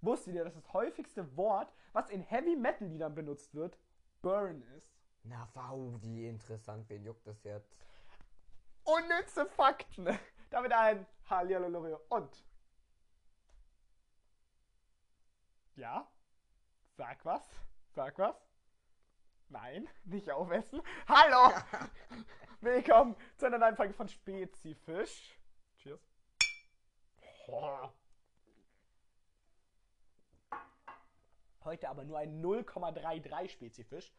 Wusstet ihr, dass das häufigste Wort, was in Heavy Metal Liedern benutzt wird, Burn ist? Na, wow, wie interessant. Wen juckt das jetzt? Unnütze Fakten. Damit ein Hallihallo und. Ja? Sag was? Sag was? Nein, nicht aufessen. Hallo! Willkommen zu einer neuen Folge von Spezifisch. Cheers. Heute aber nur ein 0,33 Spezifisch.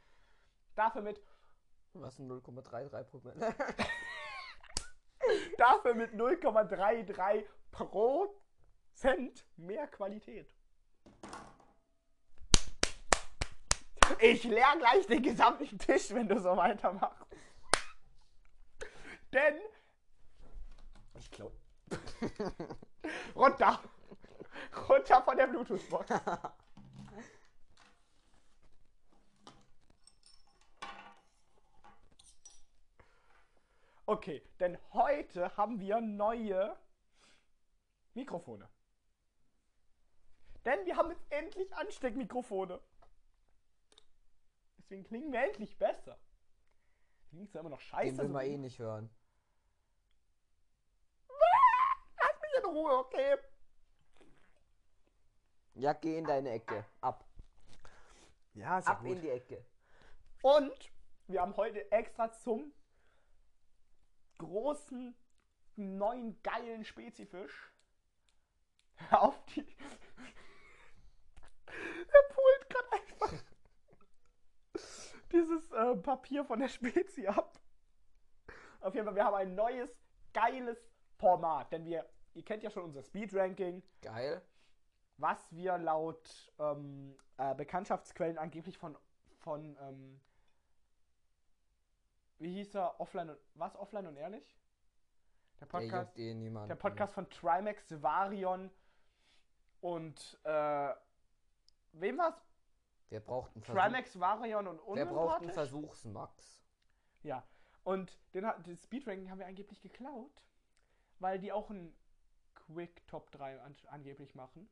Dafür mit, Was ein 0,33 Prozent. dafür mit 0,33 Prozent mehr Qualität. Ich leer gleich den gesamten Tisch, wenn du so weitermachst. Denn. Ich glaube. Runter! Runter von der Bluetooth-Box. Okay, denn heute haben wir neue Mikrofone. Denn wir haben jetzt endlich Ansteckmikrofone. Deswegen klingen wir endlich besser. Klingt zwar immer noch scheiße. Den will so man eh nicht hören. Lass mich in Ruhe, okay? Ja, geh in deine Ecke. Ab. Ja, ist Ab in die Ecke. Und wir haben heute extra zum großen, neuen, geilen Spezifisch auf die. Er pult gerade einfach dieses äh, Papier von der Spezi ab. Auf jeden Fall, wir haben ein neues, geiles Format. Denn wir, ihr kennt ja schon unser Speed-Ranking Geil. was wir laut ähm, äh, Bekanntschaftsquellen angeblich von, von ähm, wie hieß er, offline und, was, offline und ehrlich? Der Der Podcast, juckt eh der Podcast von Trimax, Varion und, äh, wem war's? Wer braucht einen Versuch? Trimax, Varion und Wer braucht einen? Versuchsmax? Ja, und den, hat- das Speedranking haben wir angeblich geklaut, weil die auch ein Quick Top 3 an, angeblich machen.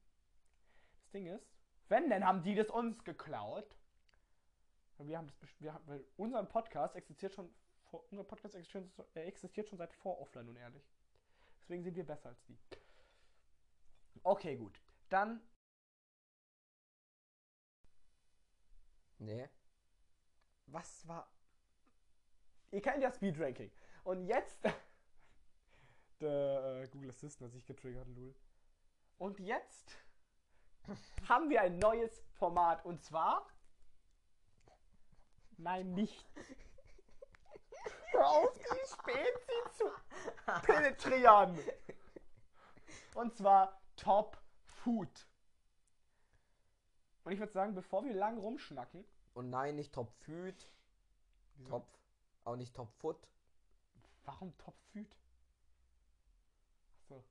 Das Ding ist, wenn, dann haben die das uns geklaut. Wir haben das, wir haben, weil unser Podcast existiert schon, vor, unser Podcast existiert, äh, existiert schon seit vor Offline und ehrlich. Deswegen sind wir besser als die. Okay, gut. Dann, Nee. was war. Ihr kennt ja Speedranking. Und jetzt. Der äh, Google Assistant hat sich getriggert, Lul. Und jetzt haben wir ein neues Format. Und zwar. Nein, nicht. Hör auf, die Spezi zu penetrieren. Und zwar Top Food. Und ich würde sagen, bevor wir lang rumschnacken, Und nein, nicht Top Food. Top. Auch nicht Top Foot. Warum Top Food? Achso.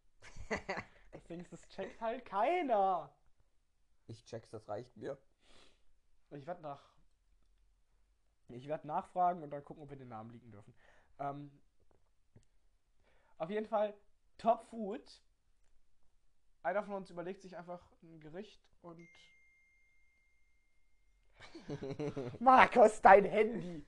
Ich denke, das checkt halt keiner. Ich check's, das reicht mir. Ich werde nach. Ich werde nachfragen und dann gucken, ob wir den Namen liegen dürfen. Ähm, auf jeden Fall Top Food. Einer von uns überlegt sich einfach ein Gericht und. Markus, dein Handy!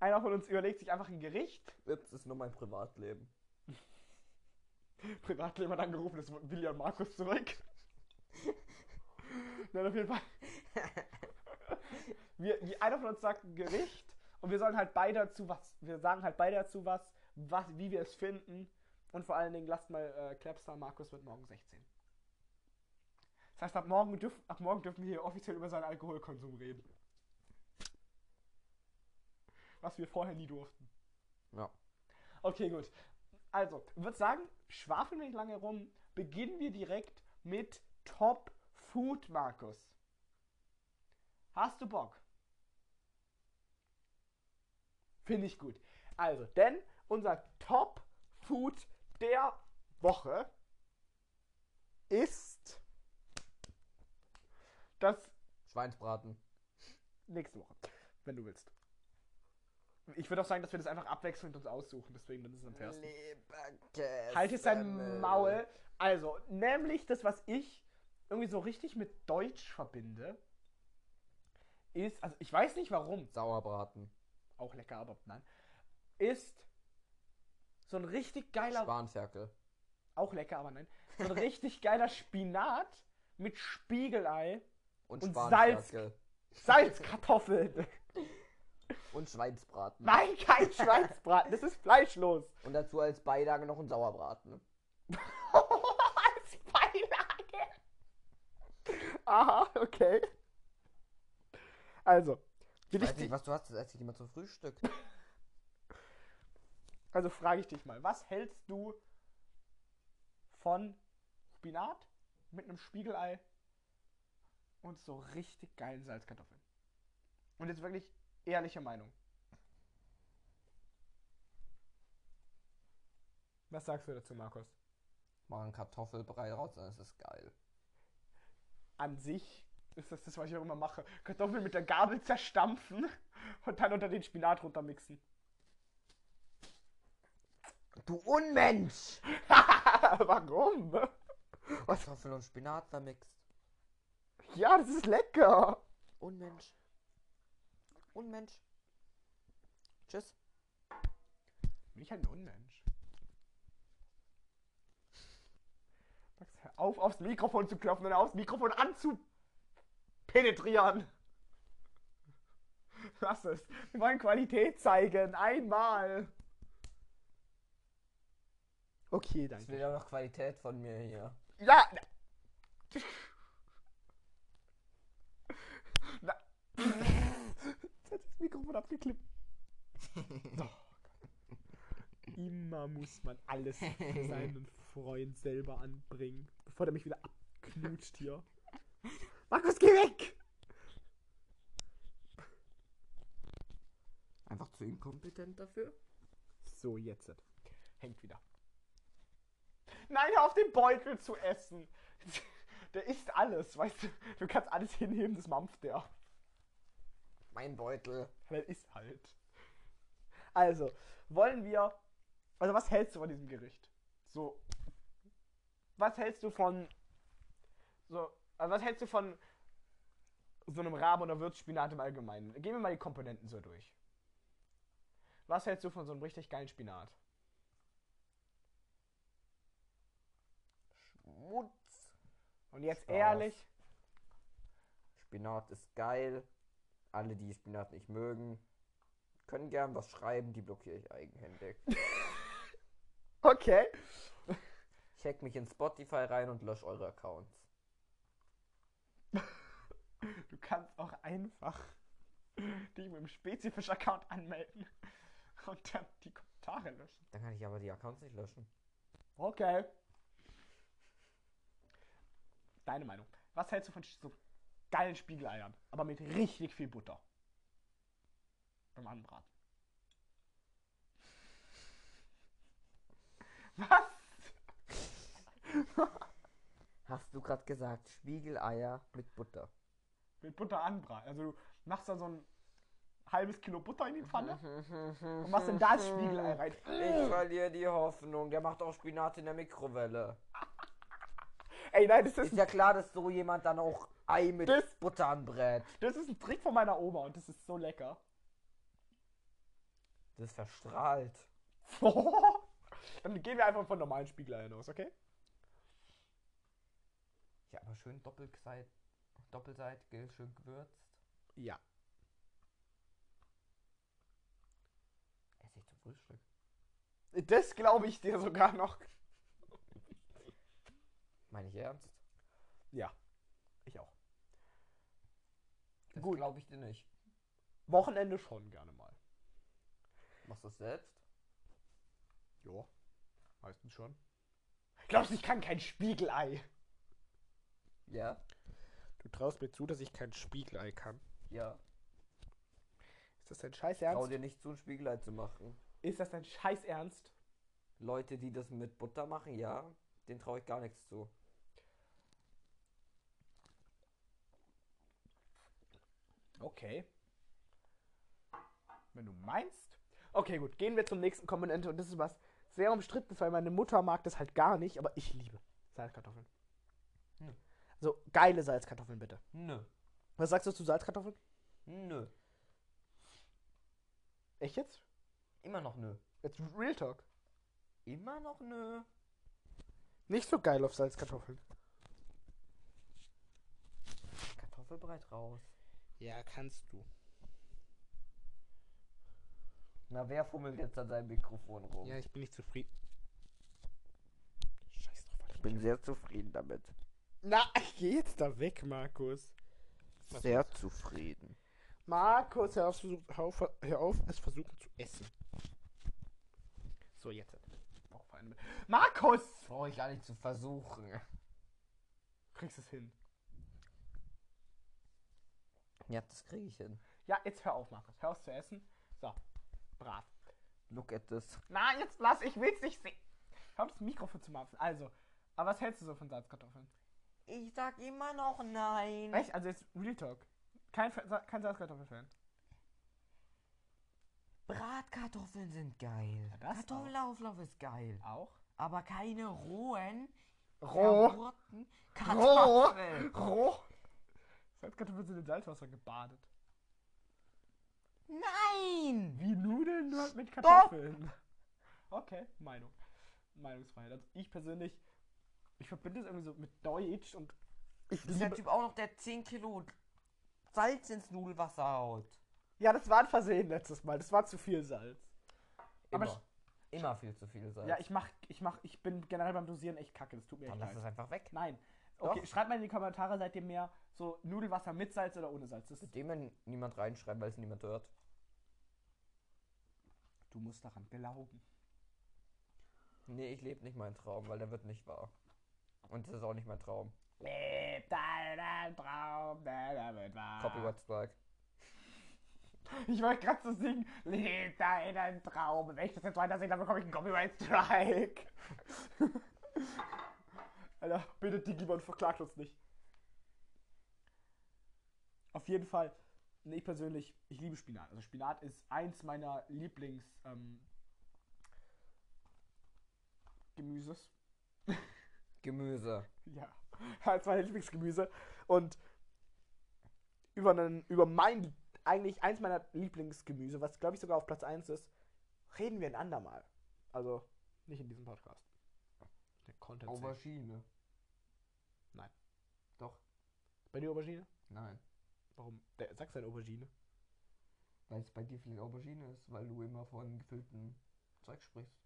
Einer von uns überlegt sich einfach ein Gericht. Jetzt ist nur mein Privatleben. Privatleben hat angerufen, es will ja Markus zurück. Nein, auf jeden Fall. Wir, einer von uns sagt ein Gericht und wir sollen halt beide dazu was, wir sagen halt beide dazu was, was wie wir es finden. Und vor allen Dingen lasst mal äh, Clapstar, Markus wird morgen 16. Das heißt, ab morgen, dürf, ab morgen dürfen wir hier offiziell über seinen Alkoholkonsum reden. Was wir vorher nie durften. Ja. Okay, gut. Also, ich würde sagen, schwafeln wir nicht lange rum. Beginnen wir direkt mit Top Food, Markus. Hast du Bock? Finde ich gut. Also, denn unser Top Food der Woche ist das Schweinsbraten. nächste Woche, wenn du willst. Ich würde auch sagen, dass wir das einfach abwechselnd uns aussuchen, deswegen dann ist es am fairsten. Halt jetzt dein Maul. Also, nämlich das, was ich irgendwie so richtig mit Deutsch verbinde, ist, also ich weiß nicht warum, Sauerbraten. auch lecker, aber nein, ist so ein richtig geiler, Spanferkel. auch lecker, aber nein, so ein richtig geiler Spinat mit Spiegelei, Und, Und Spanferkel. Salzkartoffeln. Und Schweinsbraten. Nein, kein Schweinsbraten, das ist fleischlos. Und dazu als Beilage noch ein Sauerbraten. Als Beilage. Aha, okay. Also, will Ich ich nicht, was du hast, das esse ich immer zum Frühstück. also frage ich dich mal, was hältst du von Spinat mit einem Spiegelei und so richtig geilen Salzkartoffeln? Und jetzt wirklich ehrliche Meinung. Was sagst du dazu, Markus? Mach einen Kartoffelbrei raus, dann ist es geil. an sich ist das das, was ich auch immer mache. Kartoffeln mit der Gabel zerstampfen und dann unter den Spinat runtermixen. Du Unmensch! Warum? Kartoffeln und Spinat vermixt. Ja, das ist lecker. Unmensch. Unmensch. Tschüss. Bin ich ein Unmensch. Max, hör auf, aufs Mikrofon zu klopfen und aufs Mikrofon anzupenetrieren. Lass es. Wir wollen Qualität zeigen. Einmal. Okay, Ich will danke. ja noch Qualität von mir hier. Ja. Na. Jetzt hat das Mikrofon abgeklippt. Oh. Immer muss man alles für seinen Freund selber anbringen, bevor der mich wieder abknutscht hier. Markus, geh weg! Einfach zu inkompetent dafür? So, jetzt. Hängt wieder. Nein, hör auf den Beutel zu essen. Der isst alles, weißt du. Du kannst alles hinheben, das mampft der. Mein Beutel. Der ist halt. Also, wollen wir. Also, was hältst du von diesem Gericht? So. Was hältst du von. So. Also, was hältst du von so einem Raben oder Würzspinat im Allgemeinen? Gehen wir mal die Komponenten so durch. Was hältst du von so einem richtig geilen Spinat? Schmutz. Und jetzt Spaß. ehrlich, Spinat ist geil. Alle, die Spinat nicht mögen, können gern was schreiben, die blockiere ich eigenhändig. okay. Ich hack mich in Spotify rein und lösche eure Accounts. Du kannst auch einfach dich mit dem Spezifisch-Account anmelden und dann die Kommentare löschen. Dann kann ich aber die Accounts nicht löschen. Okay. Deine Meinung. Was hältst du von so geilen Spiegeleiern, aber mit richtig viel Butter? Beim Anbraten. Was? Hast du gerade gesagt, Spiegeleier mit Butter? Mit Butter anbraten. Also du machst da so ein halbes Kilo Butter in die Pfanne und machst dann da das Spiegelei rein. Ich verliere die Hoffnung. Der macht auch Spinat in der Mikrowelle. Ey, nein, das ist, Ist ja klar, dass so jemand dann auch Ei mit Das- Butter anbrät. das ist ein Trick von meiner Oma und das ist so lecker. Das ist verstrahlt. Dann gehen wir einfach von normalen Spiegeleiern aus, okay? Ja, aber schön doppelseit, doppelseitig, schön gewürzt. Ja. Esse ich zum Frühstück. Das glaube ich dir sogar noch. Meine ich ernst? Ja. Ich auch. Das Gut. glaube ich dir nicht. Wochenende schon gerne mal. Machst du es selbst? Ja. Meistens schon. Glaubst du, ich kann kein Spiegelei? Ja. Du traust mir zu, dass ich kein Spiegelei kann. Ja. Ist das dein Scheiß Trau Ernst? dir nicht zu, ein Spiegelei zu machen. Ist das dein Scheiß Ernst? Leute, die das mit Butter machen, ja, denen traue ich gar nichts zu. Okay. Wenn du meinst. Okay, gut. Gehen wir zum nächsten Komponente. Und das ist was sehr umstrittenes, weil meine Mutter mag das halt gar nicht, aber ich liebe Salzkartoffeln. So, geile Salzkartoffeln bitte. Nö. Was sagst du zu Salzkartoffeln? Nö. Echt jetzt? Immer noch nö. Jetzt Real Talk. Immer noch nö. Nicht so geil auf Salzkartoffeln. Kartoffelbreit raus. Ja, kannst du. Na, wer fummelt jetzt an seinem Mikrofon rum? Ja, ich bin nicht zufrieden. Scheiß drauf, Alter. ich bin sehr zufrieden damit. Na, geh jetzt da weg, Markus. Was Sehr zufrieden. Markus, hör auf, versuch- hör auf, es versuchen zu essen. So, jetzt. Markus! Brauche ich gar nicht zu versuchen. Kriegst es hin. Ja, das kriege ich hin. Ja, jetzt hör auf, Markus. Hör auf zu essen. So, brav. Look at this. Na, jetzt lass, ich will's nicht sehen. Hör auf, das Mikrofon zu machen. Also, aber was hältst du so von Salzkartoffeln? Ich sag immer noch nein. Echt? Also jetzt Real Talk. Kein, Fa- kein Salzkartoffelfan. Bratkartoffeln sind geil. Ja, das Kartoffelauflauf ist geil. Auch? Aber keine rohen, Roh. Kartoffeln. Roh. Salzkartoffeln sind in Salzwasser gebadet. Nein! Wie Nudeln nur mit Kartoffeln. Okay, Meinung. Meinungsfreiheit. Also ich persönlich, ich verbinde es irgendwie so mit Deutsch und ich Das ist der. Typ auch noch, der 10 Kilo Salz ins Nudelwasser haut. Ja, das war ein Versehen letztes Mal. Das war zu viel Salz. Immer. Aber Immer viel zu viel Salz. Ja, ich mach, ich mach, ich bin generell beim Dosieren echt kacke. Das tut mir Dann echt lass es einfach weg. Nein. Okay, Doch. schreibt mal in die Kommentare, seid ihr mehr so Nudelwasser mit Salz oder ohne Salz? Das Mit dem wenn niemand reinschreibt, weil es niemand hört. du musst daran glauben. Nee, ich lebe nicht meinen Traum, weil der wird nicht wahr. Und das ist auch nicht mein Traum. Leb deinen Traum, der wird wahr. Copyright Strike. Ich wollte gerade so singen, leb deinen Traum. Wenn ich das jetzt weiter singe, dann bekomme ich einen Copyright Strike. Alter, bitte Digimon, verklagt uns nicht. Auf jeden Fall, nee, ich persönlich, ich liebe Spinat. Also Spinat ist eins meiner Lieblings ähm, Gemüses. Gemüse. Ja, als mein Lieblingsgemüse. Und über, einen, über mein, eigentlich eins meiner Lieblingsgemüse, was glaube ich sogar auf Platz 1 ist, reden wir ein andermal. Also nicht in diesem Podcast. Der Content. Aubergine. Nein. Doch. Bei dir Aubergine? Nein. Warum? Der, sagst du eine Aubergine? Weil es bei dir viel Aubergine ist, weil du immer von gefülltem Zeug sprichst.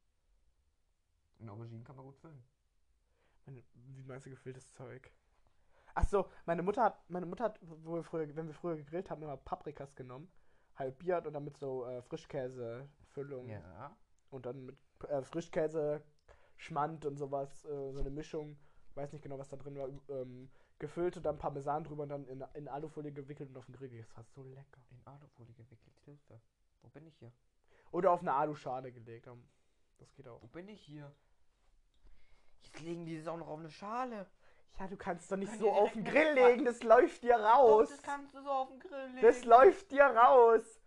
Und Auberginen kann man gut füllen. Meine, wie meinst du gefülltes Zeug? Ach so, meine Mutter hat, meine Mutter hat, wo wir früher, wenn wir früher gegrillt haben, immer Paprikas genommen, halbiert und dann mit so äh, Frischkäsefüllung Ja. und dann mit äh, Frischkäse, Schmand und sowas, äh, so eine Mischung, weiß nicht genau, was da drin war, ähm, gefüllt und dann Parmesan drüber und dann in, in Alufolie gewickelt und auf den Grill gelegt. Das war so lecker. In Alufolie gewickelt. Hilfe. Wo bin ich hier? Oder auf eine Aluschale gelegt. Das geht auch. Wo bin ich hier? Jetzt legen die das auch noch auf eine Schale. Ja, du kannst doch nicht Können so auf den Grill legen, das läuft dir raus. Doch, das kannst du so auf den Grill legen. Das läuft dir raus.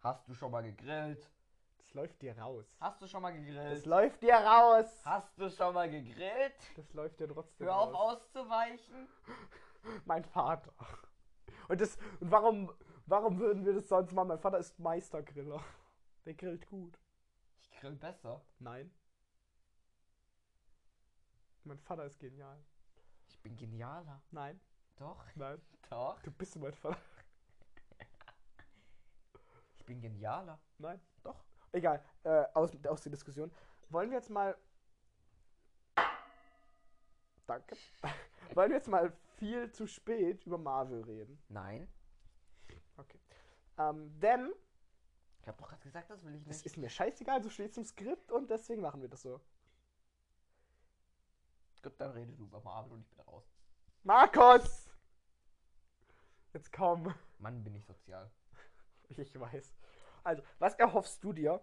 Hast du schon mal gegrillt? Das läuft dir raus. Hast du schon mal Das gegrillt? läuft dir raus. Hast du schon mal gegrillt? Das läuft dir trotzdem Hör auf raus. auszuweichen. Mein Vater. Und das und warum warum würden wir das sonst machen? Mein Vater ist Meistergriller. Der grillt gut. Ich grill besser. Nein. Mein Vater ist genial. Ich bin genialer. Nein, Doch, nein. doch. Du bist mein Vater. Ich bin genialer. Nein, doch. Egal, äh, aus, aus der Diskussion. Wollen wir jetzt mal. Danke. Wollen wir jetzt mal viel zu spät über Marvel reden? Nein. Okay. Ähm, denn Ich hab doch gerade gesagt, das will ich es nicht. ist mir scheißegal, so steht im Skript und deswegen machen wir das so. Gut, dann rede du über Marvel und ich bin raus. Markus! Jetzt komm. Mann, bin ich sozial. Ich weiß. Also, was erhoffst du dir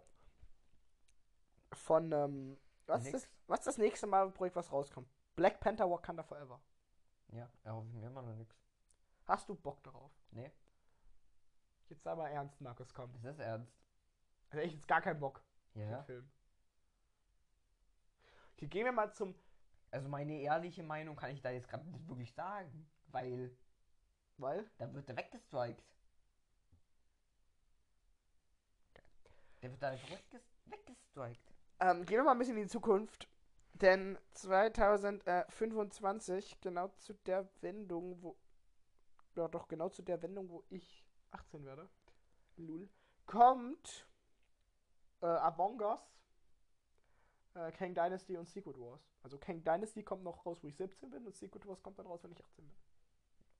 von, ähm, was ist, Nix. das, was ist das nächste Marvel-Projekt, was rauskommt? Black Panther Wakanda Forever. Ja, erhoffe ich mir immer noch nichts. Hast du Bock darauf? Nee, Jetzt sei mal ernst, Markus, komm. das ist ernst. Also ich jetzt gar keinen Bock auf Ja. den Film. Okay, gehen wir mal zum Also meine ehrliche Meinung kann ich da jetzt gerade nicht wirklich sagen, weil Weil? da wird er weggestrikt. Der wird da einfach wegges weggestrikt. Ähm, gehen wir mal ein bisschen in die Zukunft. Denn 2025, genau zu der Wendung, wo. Ja, doch, genau zu der Wendung, wo ich 18 werde. Lul. Kommt äh, Among Us, äh, Kang Dynasty und Secret Wars. Also Kang Dynasty kommt noch raus, wo ich 17 bin und Secret Wars kommt dann raus, wenn ich 18 bin.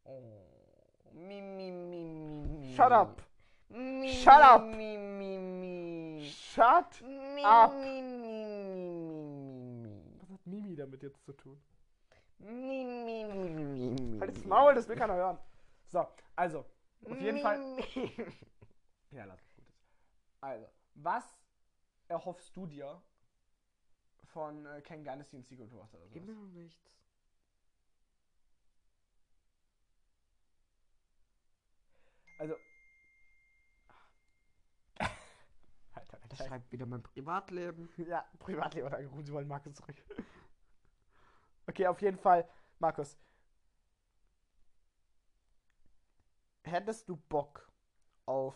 Oh. Mi, mi, mi, mi, mi. Shut up! Mi, Shut up! Mi, mi, mi. Shut! Mi, up. Mi, mi, mi, mi. Was hat Mimi damit jetzt zu tun? Mi, mi, mi, mi, mi. Halt das Maul, das will keiner hören. So, also, auf jeden Mi, Fall. mi. Ja, lass gut. Also, was erhoffst du dir von äh, Kang Dynasty und Secret Wars oder Immer sowas? noch nichts. Also. Alter, Das Alter. schreibt wieder mein Privatleben. Ja, Privatleben hat angerufen, sie wollen Markus zurück. Okay, auf jeden Fall, Markus. Hättest du Bock auf.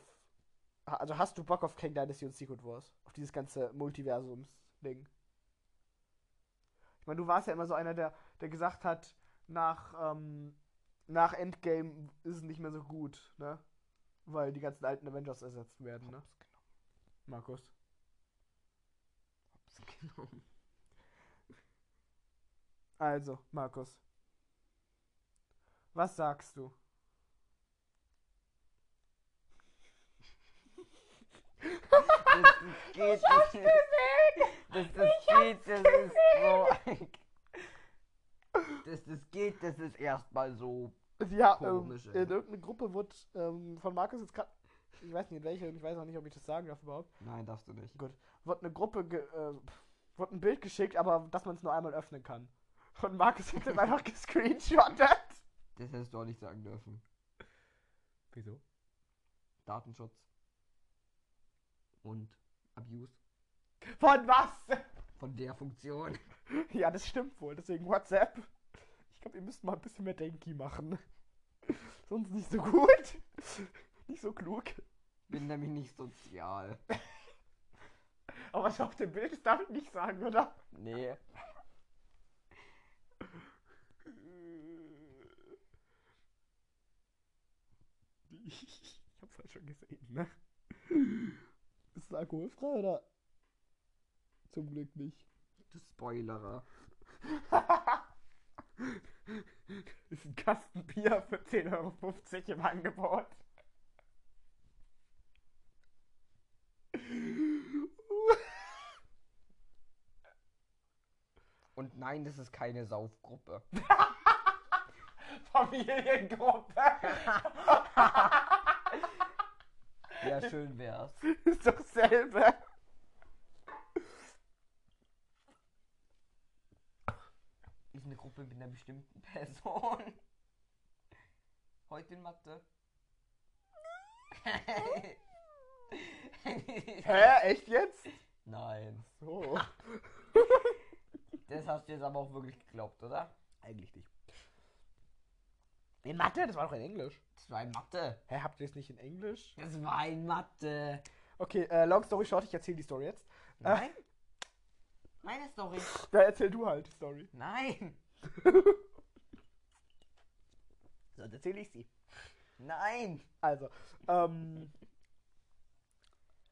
Also hast du Bock auf Kang Dynasty und Secret Wars? Auf dieses ganze Multiversums-Ding? Ich meine, du warst ja immer so einer, der, der gesagt hat, nach, ähm, nach Endgame ist es nicht mehr so gut, ne? Weil die ganzen alten Avengers ersetzt werden, ne? Hops genommen. Markus. Hops genommen. Also, Markus. Was sagst du? Das geht, das ist, das, das geht, das ist so das, das geht, das ist erstmal so. Ja, Komisch, ähm, in irgendeiner Gruppe wurde ähm, von Markus jetzt gerade, ich weiß nicht in welche, und ich weiß auch nicht, ob ich das sagen darf überhaupt, Nein, darfst du nicht. wurde eine Gruppe, ge, äh, wurde ein Bild geschickt, aber dass man es nur einmal öffnen kann. Und Markus hat dann einfach gescreenshottet. Das hättest du auch nicht sagen dürfen. Wieso? Datenschutz. Und Abuse. Von was? Von der Funktion. Ja, das stimmt wohl, deswegen WhatsApp. Ich glaube, ihr müsst mal ein bisschen mehr Denki machen. Sonst nicht so gut. Nicht so klug. Bin nämlich nicht sozial. Aber was auf dem Bild ist, darf ich nicht sagen, oder? Nee. Ich hab's halt schon gesehen, ne? Es alkoholfrei oder? Zum Glück nicht. Du Spoilerer. ist ein Kasten Bier für 10,50 Euro im Angebot. Und nein, das ist keine Saufgruppe. Familiengruppe. Ja, schön wär's. ist doch selbe. Ist eine Gruppe mit einer bestimmten Person. Heute in Mathe. Hä? Echt jetzt? Nein. So. Das hast du jetzt aber auch wirklich geglaubt, oder? Eigentlich nicht. In Mathe? Das war doch in Englisch. Das war in Mathe. Hä, habt ihr es nicht in Englisch? Das war in Mathe. Okay, äh, long story short, ich erzähle die Story jetzt. Nein? Meine Story. Ja, erzähl du halt die Story. Nein. Sonst erzähle ich sie. Nein. Also, ähm,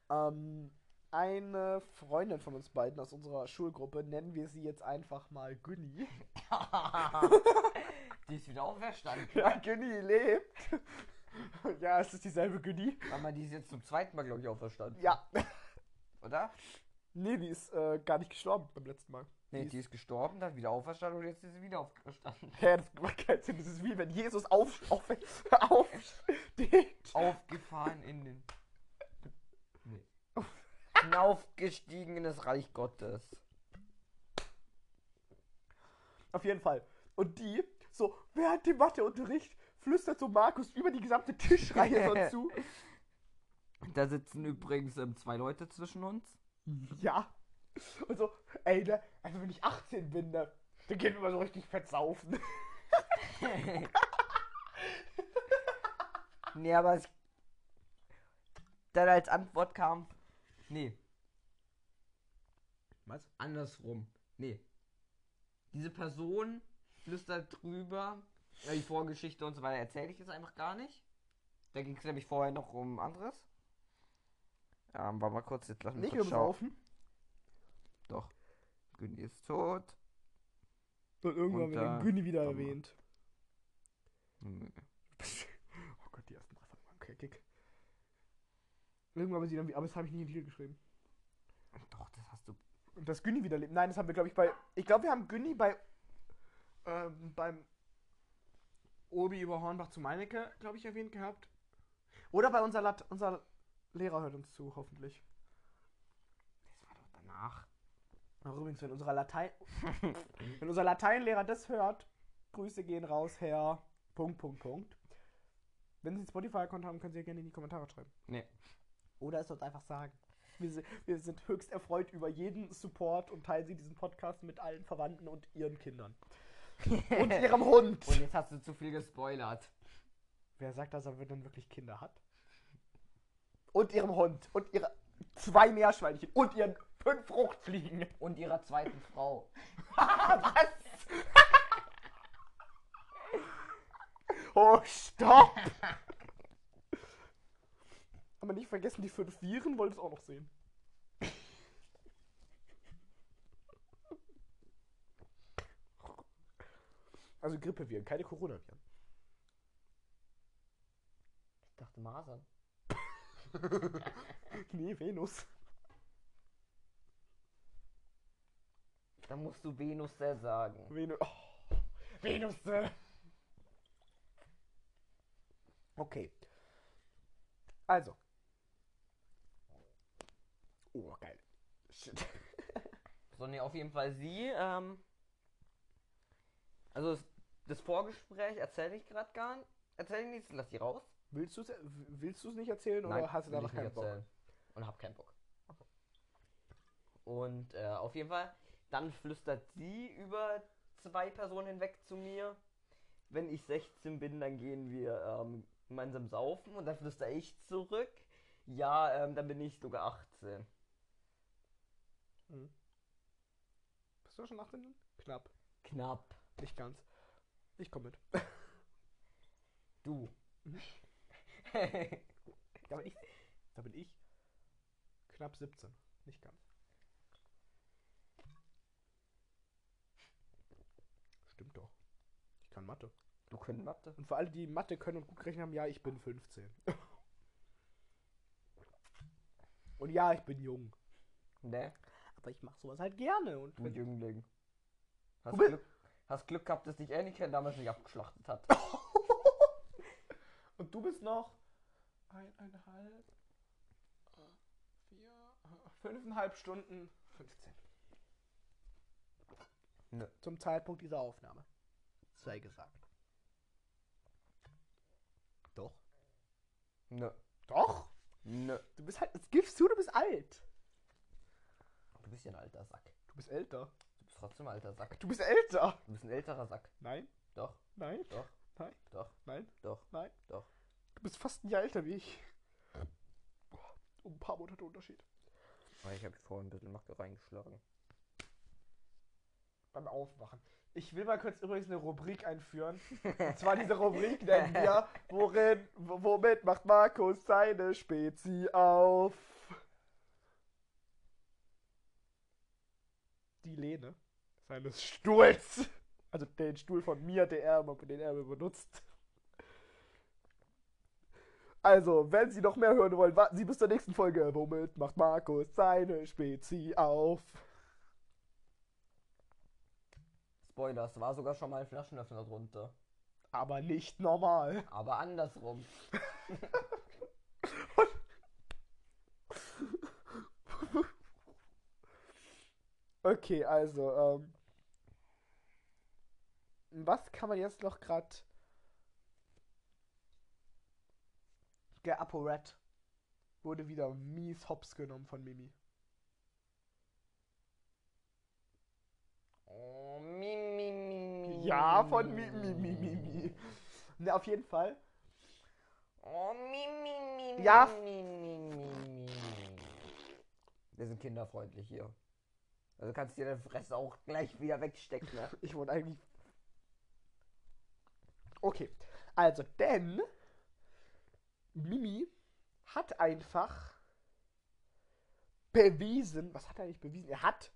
ähm, eine Freundin von uns beiden aus unserer Schulgruppe, nennen wir sie jetzt einfach mal Günni. Die ist wieder auferstanden. Ja, Günni lebt. ja, es ist dieselbe Günni. Aber die ist jetzt zum zweiten Mal, glaube ich, auferstanden. Ja. Oder? Nee, die ist äh, gar nicht gestorben beim letzten Mal. Nee, Die die ist gestorben, dann wieder auferstanden und jetzt ist sie wieder auferstanden. Hä, das macht keinen Sinn. Das ist wie wenn Jesus auf, auf, aufsteht. Aufgefahren in den. Nee. Hinaufgestiegen in das Reich Gottes. Auf jeden Fall. Und die, so, während dem Matheunterricht, flüstert so Markus über die gesamte Tischreihe so zu. Da sitzen übrigens ähm, zwei Leute zwischen uns. Ja. Und so, ey, ne, also wenn ich 18 bin, ne, Der geht immer so richtig fett saufen. nee, aber es, dann als Antwort kam, nee, Was? andersrum. Nee. Diese Person flüstert drüber, ja, die Vorgeschichte und so weiter erzähle ich jetzt einfach gar nicht. Da ging es nämlich vorher noch um anderes. Ähm, warte mal kurz, jetzt lass mich Nicht kurz. Doch. Günni ist tot. Und irgendwann Und wird da- Günni wieder erwähnt. Hm, Oh Gott, die ersten Folgen waren keckig. Irgendwann haben sie dann, aber das habe ich nie in Titel geschrieben. Doch, das hast du. Und das Günni wieder lebt. Nein, das haben wir, glaube ich, bei. Ich glaube, wir haben Günni bei. Ähm, beim. Obi über Hornbach zu Meinecke, glaube ich, erwähnt gehabt. Oder bei unser Lat unser Lehrer hört uns zu, hoffentlich. Das war doch danach. Ach, Übrigens, wenn unser Latein. wenn unser Lateinlehrer das hört, Grüße gehen raus, Herr. Punkt, Punkt, Punkt. Wenn Sie Spotify-Account haben, können Sie ja gerne in die Kommentare schreiben. Nee. Oder es uns einfach sagen. Wir wir sind höchst erfreut über jeden Support und teilen Sie diesen Podcast mit allen Verwandten und ihren Kindern. Und ihrem Hund. Und jetzt hast du zu viel gespoilert. Wer sagt, dass er dann wirklich Kinder hat? Und ihrem Hund. Und ihre zwei Meerschweinchen. Und ihren fünf Fruchtfliegen. Und ihrer zweiten Frau. Was? oh, stopp! Aber nicht vergessen, die fünf Viren wollte es auch noch sehen. Also Grippeviren, keine Coronaviren. Ich dachte Masern. Nee, Venus. Da musst du Venus sehr sagen. Venus. Oh, Venus. äh. Okay. Also. Oh, geil. Shit. So, nee, auf jeden Fall sie. Ähm, also das, das Vorgespräch erzähle ich gerade gar nicht. Erzähl ich nichts, lass die raus. Willst du es willst du's nicht erzählen oder hast du da noch keinen Bock? erzählen. Und hab keinen Bock. Und äh, auf jeden Fall, dann flüstert sie über zwei Personen hinweg zu mir. Wenn ich 16 bin, dann gehen wir ähm, gemeinsam saufen und dann flüster ich zurück. Ja, ähm, dann bin ich sogar 18. Bist du schon 18? Knapp. Knapp. Nicht ganz. Ich komme mit. Du. Da bin ich. Da bin ich. Knapp 17. Nicht ganz. Stimmt doch. Ich kann Mathe. du können Mathe. Und für alle, die Mathe können und gut rechnen haben, ja, ich bin 15. Und ja, ich bin jung. Ne? Aber ich mache sowas halt gerne. Und Du wenn, Jüngling. Hast Du Glück, hast Glück gehabt, dass dich Anakin damals nicht abgeschlachtet hat. und du bist noch eineinhalb, vier, fünfeinhalb Stunden 15. Nö. Zum Zeitpunkt dieser Aufnahme. Sei gesagt. Doch. Nö. Doch? Nö. Du bist halt, das gibst du, du bist alt. Du bist ja ein alter Sack. Du bist älter. Trotzdem ein alter Sack. Du bist älter. Du bist ein älterer Sack. Nein, Doch, nein, doch, nein, doch, nein, doch, nein. doch. Du bist fast ein Jahr älter wie ich. Um ein paar Monate Unterschied. Ah, Ich habe vorhin ein bisschen Macke reingeschlagen. Beim Aufwachen. Ich will mal kurz übrigens eine Rubrik einführen. Und zwar diese Rubrik nennen wir, worin, womit macht Markus seine Spezi auf? Die Lehne seines Stuhls. Also den Stuhl von mir, der er immer, den er immer benutzt. Also, wenn Sie noch mehr hören wollen, warten Sie bis zur nächsten Folge. Womit macht Markus seine Spezi auf? Spoiler, es war sogar schon mal ein Flaschenöffner drunter. Aber nicht normal. Aber andersrum. Okay, also, ähm. Was kann man jetzt noch gerade. Der ApoRed wurde wieder mies hops genommen von Mimi. Oh, mi, mi, mi, mi. Ja, von Mi, Mi, Mi, Mi, Mi. Ne, auf jeden Fall. Oh, mi, mi, mi, Ja. mi, mi, mi, mi. Wir sind kinderfreundlich hier. Also kannst du dir deine Fresse auch gleich wieder wegstecken, ne? Ich wollte eigentlich. Okay. Also, denn Mimi hat einfach bewiesen. Was hat er nicht bewiesen? Er hat.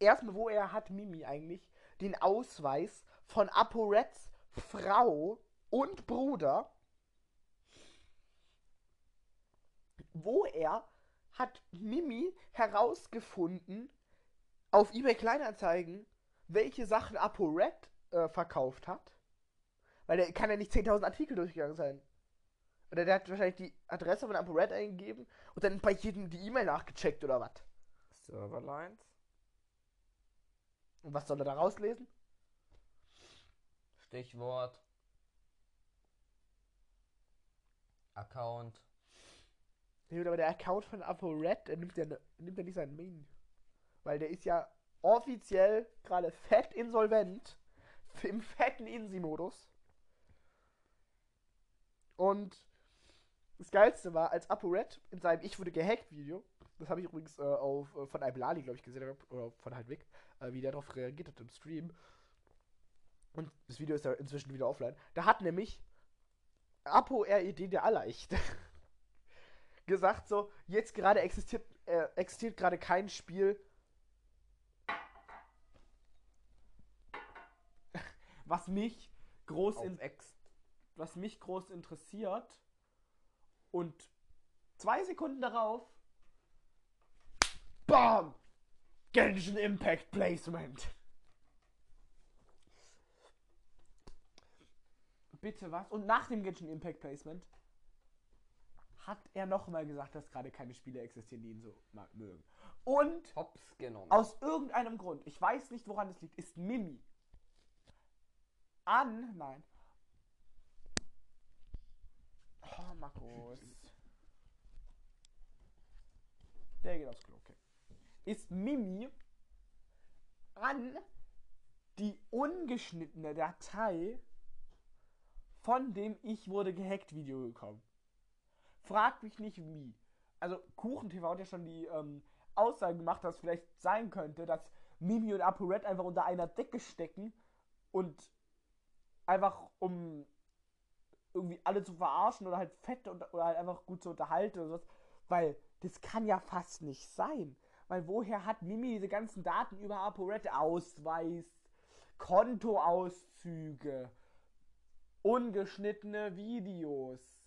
Erstmal, wo er hat Mimi eigentlich den Ausweis von ApoReds Frau und Bruder. Wo er hat Mimi herausgefunden auf eBay Kleinanzeigen, welche Sachen ApoRed äh, verkauft hat. Weil der kann ja nicht 10.000 Artikel durchgegangen sein. Oder der hat wahrscheinlich die Adresse von ApoRed eingegeben und dann bei jedem die E-Mail nachgecheckt oder was. Serverlines? Und was soll er da rauslesen? Stichwort. Account. Nee, aber der Account von ApoRed, der nimmt ja, ne- nimmt ja nicht seinen Main. Weil der ist ja offiziell gerade fett insolvent. Im fetten Insi-Modus. Und das Geilste war, als ApoRed in seinem Ich wurde gehackt Video, das habe ich übrigens äh, auf, äh, von Iblali, glaube ich, gesehen, oder von Haltwig, äh, wie der darauf reagiert hat im Stream. Und das Video ist ja inzwischen wieder offline. Da hat nämlich Apo RED der Allerleicht gesagt so, jetzt gerade existiert, äh, existiert gerade kein Spiel, was mich groß Auf in, X. was mich groß interessiert und zwei Sekunden darauf BAM! Genshin Impact Placement. Bitte was? Und nach dem Genshin Impact Placement hat er nochmal gesagt, dass gerade keine Spiele existieren, die ihn so mögen. Und Hops genommen. aus irgendeinem Grund, ich weiß nicht, woran es liegt, ist Mimi an. Nein. Oh, Markus. Der geht aufs Klo, okay. Ist Mimi an die ungeschnittene Datei von dem Ich wurde gehackt Video gekommen. Frag mich nicht wie. Also KuchenTV hat ja schon die ähm, Aussage gemacht, dass es vielleicht sein könnte, dass Mimi und ApoRed einfach unter einer Decke stecken und einfach um irgendwie alle zu verarschen oder halt fett und, oder halt einfach gut zu unterhalten oder sowas. Weil das kann ja fast nicht sein. Weil woher hat Mimi diese ganzen Daten über ApoRed? Ausweis, Kontoauszüge, ungeschnittene Videos.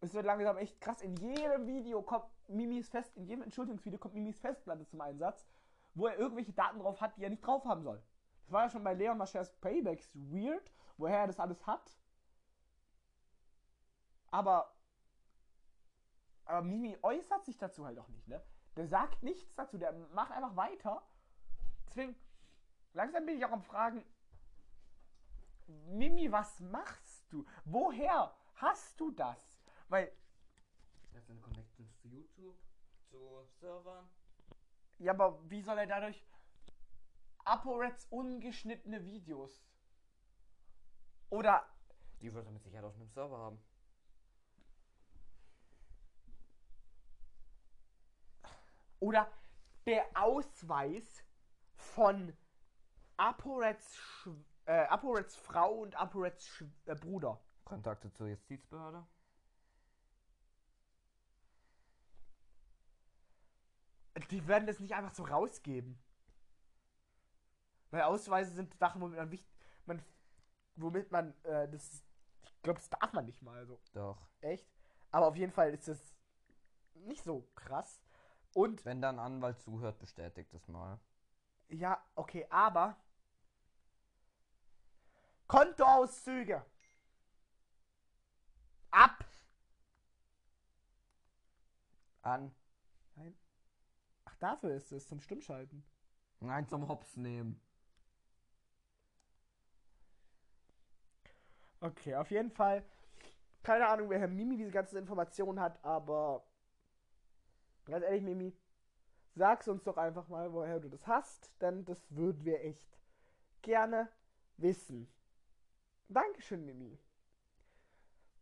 Es wird langsam echt krass. In jedem Video kommt Mimis Fest, in jedem Entschuldigungsvideo kommt Mimis Festplatte zum Einsatz, wo er irgendwelche Daten drauf hat, die er nicht drauf haben soll. Das war ja schon bei Leon Machers Paybacks weird, woher er das alles hat. Aber, aber Mimi äußert sich dazu halt auch nicht, ne? Der sagt nichts dazu, der macht einfach weiter. Deswegen, langsam bin ich auch am Fragen, Mimi, was machst du? Woher hast du das? Weil, Das sind Connections zu YouTube, zu Servern. ja, aber wie soll er dadurch ApoReds ungeschnittene Videos oder Die wird er mit Sicherheit auf einem Server haben. Oder der Ausweis von ApoReds, Schw- äh, ApoReds Frau und ApoReds Sch äh, Bruder. Kontakte zur Justizbehörde. Die werden das nicht einfach so rausgeben. Weil Ausweise sind Sachen, womit man wichtig, man, womit man, äh, das, ich glaube, das darf man nicht mal so. Doch. Echt? Aber auf jeden Fall ist es nicht so krass. Und Wenn da ein Anwalt zuhört, bestätigt es mal. ja, okay, aber Kontoauszüge. Ab. An. Ach, dafür ist es zum Stimmschalten. Nein, zum Hops nehmen. Okay, auf jeden Fall. Keine Ahnung, wer Herr Mimi diese ganzen Informationen hat, aber ganz ehrlich, Mimi, sag's uns doch einfach mal, woher du das hast, denn das würden wir echt gerne wissen. Dankeschön, Mimi.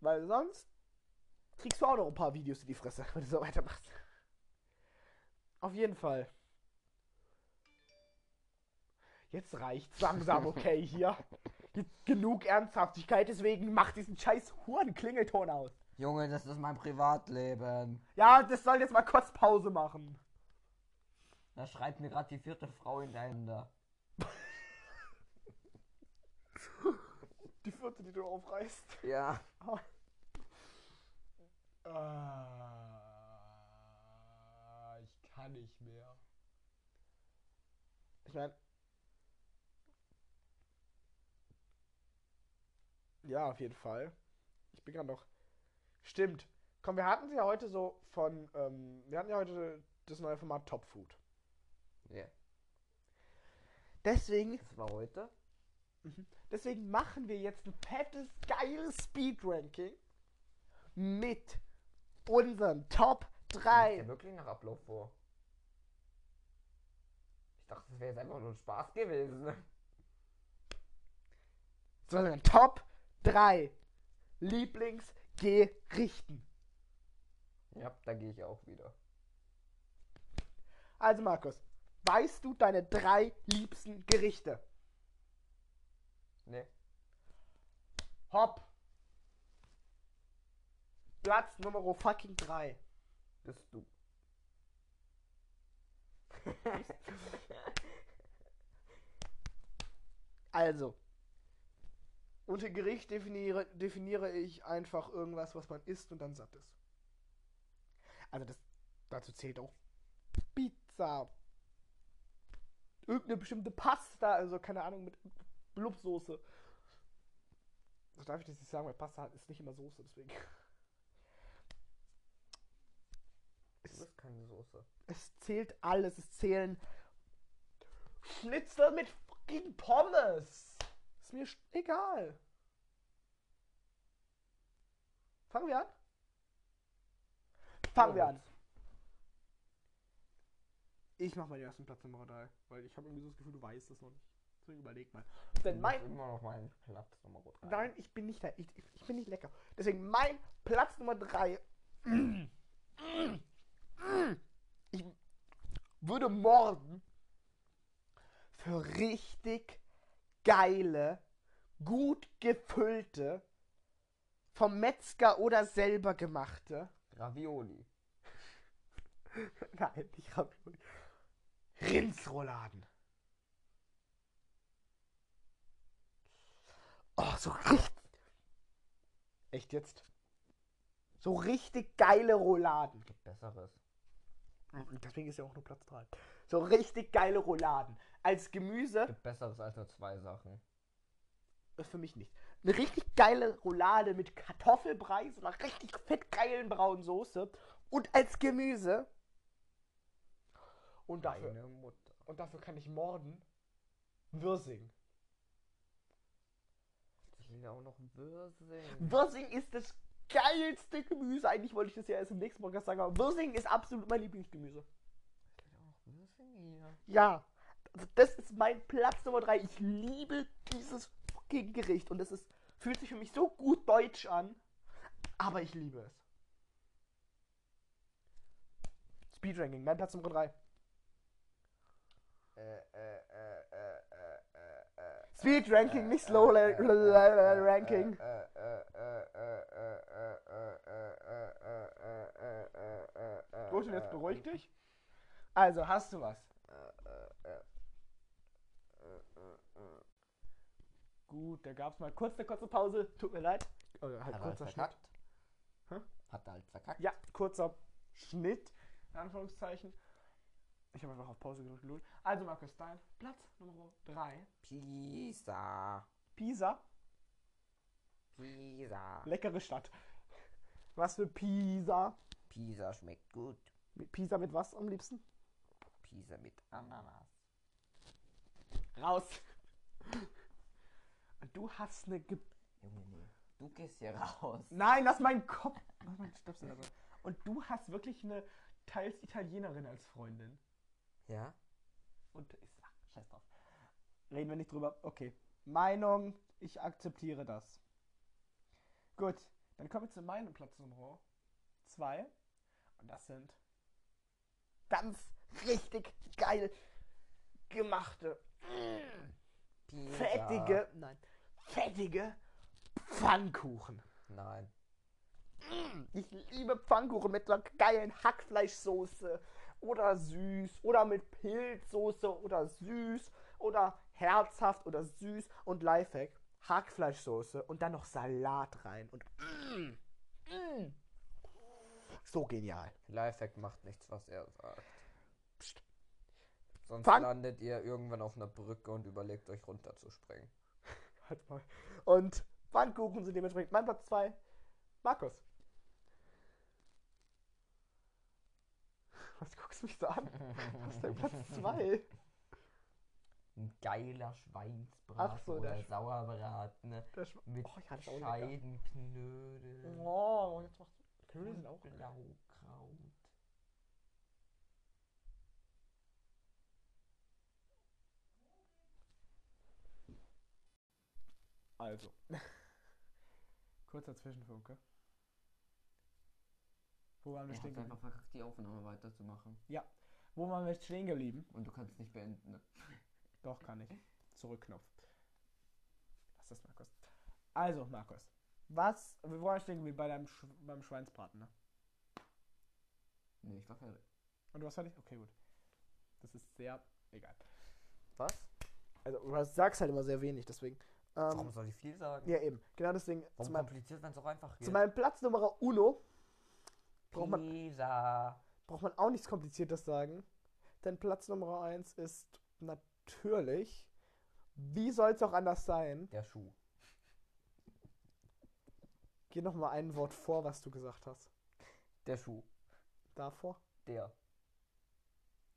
Weil sonst kriegst du auch noch ein paar Videos in die Fresse, wenn du so weitermachst. Auf jeden Fall. Jetzt reicht's langsam, okay, hier. Jetzt genug Ernsthaftigkeit, deswegen mach diesen scheiß Huren-Klingelton aus. Junge, das ist mein Privatleben. Ja, das soll jetzt mal kurz Pause machen. Da schreibt mir gerade die vierte Frau in der Hände. Die vierte, die du aufreißt. Ja. Ah, ich kann nicht mehr. Ich meine. Ja, auf jeden Fall. Ich bin gerade noch. Stimmt. Komm, wir hatten ja heute so von. Ähm, wir hatten ja heute das neue Format Top Food. Ja. Deswegen, Das war heute. deswegen machen wir jetzt ein fettes, geiles Speed-Ranking mit unseren Top Kommt 3 der wirklich nach Ablauf vor? Ich dachte, das wäre jetzt einfach nur ein Spaß gewesen. sondern Top 3 Lieblingsgerichten. Ja, da gehe ich auch wieder. Also Markus, weißt du deine drei liebsten Gerichte? Ne? Hopp. Platz Nummer fucking 3. Bist du. Also, unter Gericht definiere, definiere ich einfach irgendwas, was man isst und dann satt ist. Also das, dazu zählt auch Pizza. Irgendeine bestimmte Pasta, also keine Ahnung, mit Blubsoße. Das darf ich jetzt nicht sagen, weil Pasta ist nicht immer Soße, deswegen. Du bist keine Soße. Es zählt alles. Es zählen Schnitzel mit fucking Pommes. Ist mir egal. Fangen wir an? Fangen wir an. Ich mach mal den ersten Platz Nummer 3, weil ich habe irgendwie so das Gefühl, du weißt es noch nicht. Deswegen überleg mal. Denn mein. immer noch mein Platz Nummer 3. Nein, ich bin nicht da. Ich, ich, ich bin nicht lecker. Deswegen mein Platz Nummer 3. Ich würde morden für richtig geile, gut gefüllte, vom Metzger oder selber gemachte. Ravioli. Nein, nicht Ravioli. Rindsrouladen. Oh, so richtig. Echt jetzt? So richtig geile Rouladen. Gibt Besseres. Deswegen ist ja auch nur Platz 3. So richtig geile Rouladen. Als Gemüse, Gibt Besseres als nur zwei Sachen. äh, für mich nicht. Eine richtig geile Roulade mit Kartoffelbrei, so einer richtig fettgeilen braunen Soße. Und als Gemüse. Und dafür, und dafür kann ich morden. Würsing. Ich will ja auch noch Würsing. Würsing ist das geilste Gemüse. Eigentlich wollte ich das ja erst im nächsten Podcast sagen, aber Würsing ist absolut mein Lieblingsgemüse. Hier. Ja, also das ist mein Platz Nummer 3. Ich liebe dieses fucking Gericht und es ist, fühlt sich für mich so gut deutsch an, aber ich liebe es. Speedranking, mein Platz Nummer 3. Äh, äh, äh, äh, äh, äh, äh. Speedranking, nicht Slow Ranking. Gut, und jetzt beruhig dich. Also, hast du was? Gut, da gab es mal kurz eine kurze Pause. Tut mir leid. Oh, halt Hat er halt kurzer Schnitt. Hä? Hat er halt verkackt? Ja, kurzer Schnitt. In Anführungszeichen. Ich habe einfach auf Pause gedrückt. Also, Markus, dein Platz Nummer 3. Pisa. Pisa. Pisa. Leckere Stadt. Was für Pisa? Pisa schmeckt gut. Mit Pisa mit was am liebsten? Pisa mit Ananas. Raus. Und du hast eine. Ge Junge, nee. Du gehst hier raus. Nein, lass meinen Kopf. Lass meinen Stöpsel da drin. Und du hast wirklich eine teils Italienerin als Freundin. Ja? Und ich sag, scheiß drauf. Reden wir nicht drüber. Okay. Meinung, ich akzeptiere das. Gut, dann kommen wir zu meinem Platz Nummer 2. Und das sind ganz richtig geil gemachte, mm, fettige, nein, fettige Pfannkuchen. Nein. Ich liebe Pfannkuchen mit einer geilen Hackfleischsoße oder süß oder mit Pilzsoße oder süß oder herzhaft oder süß und Lifehack. Hackfleischsoße und dann noch Salat rein und mm, mm. so genial. Lifehack macht nichts, was er sagt. Psst. Sonst Fang- landet ihr irgendwann auf einer Brücke und überlegt euch runterzuspringen. Halt mal. Und Pfannkuchen sind dementsprechend mein Platz 2. Markus. Was guckst du mich so an? Was ist dein Platz 2? Ein geiler Schweinsbraten Ach so, der oder Sch- Sauerbraten Sch mit Oh, ja. Scheidenknödel Oh, jetzt machst du. Knödel sind auch. Blaukraut. Also. Kurzer Zwischenfunke. Wo waren wir Er stehen hat einfach geblieben? verkackt, die Aufnahme weiterzumachen. Wo waren wir stehen geblieben? Und du kannst nicht beenden. Ne? Doch, kann ich. Zurückknopf. Lass das, Markus. Also, Markus. Was, wo waren wir stehen geblieben? Bei deinem Sch beim Schweinsbraten, ne? Nee, ich war fertig. Und du warst fertig? Okay, gut. Das ist sehr egal. Was? Also, du sagst halt immer sehr wenig, deswegen. Warum Ähm, soll ich viel sagen? ja, eben. Genau deswegen. Zu Warum meinem, kompliziert, wenn es auch einfach geht? zu meinem Platz Nummer uno braucht man, Pisa. braucht man auch nichts Kompliziertes sagen. Denn Platz Nummer eins ist natürlich. Wie soll es auch anders sein? Der Schuh. Geh noch mal ein Wort vor, was du gesagt hast. Der Schuh. Davor? Der.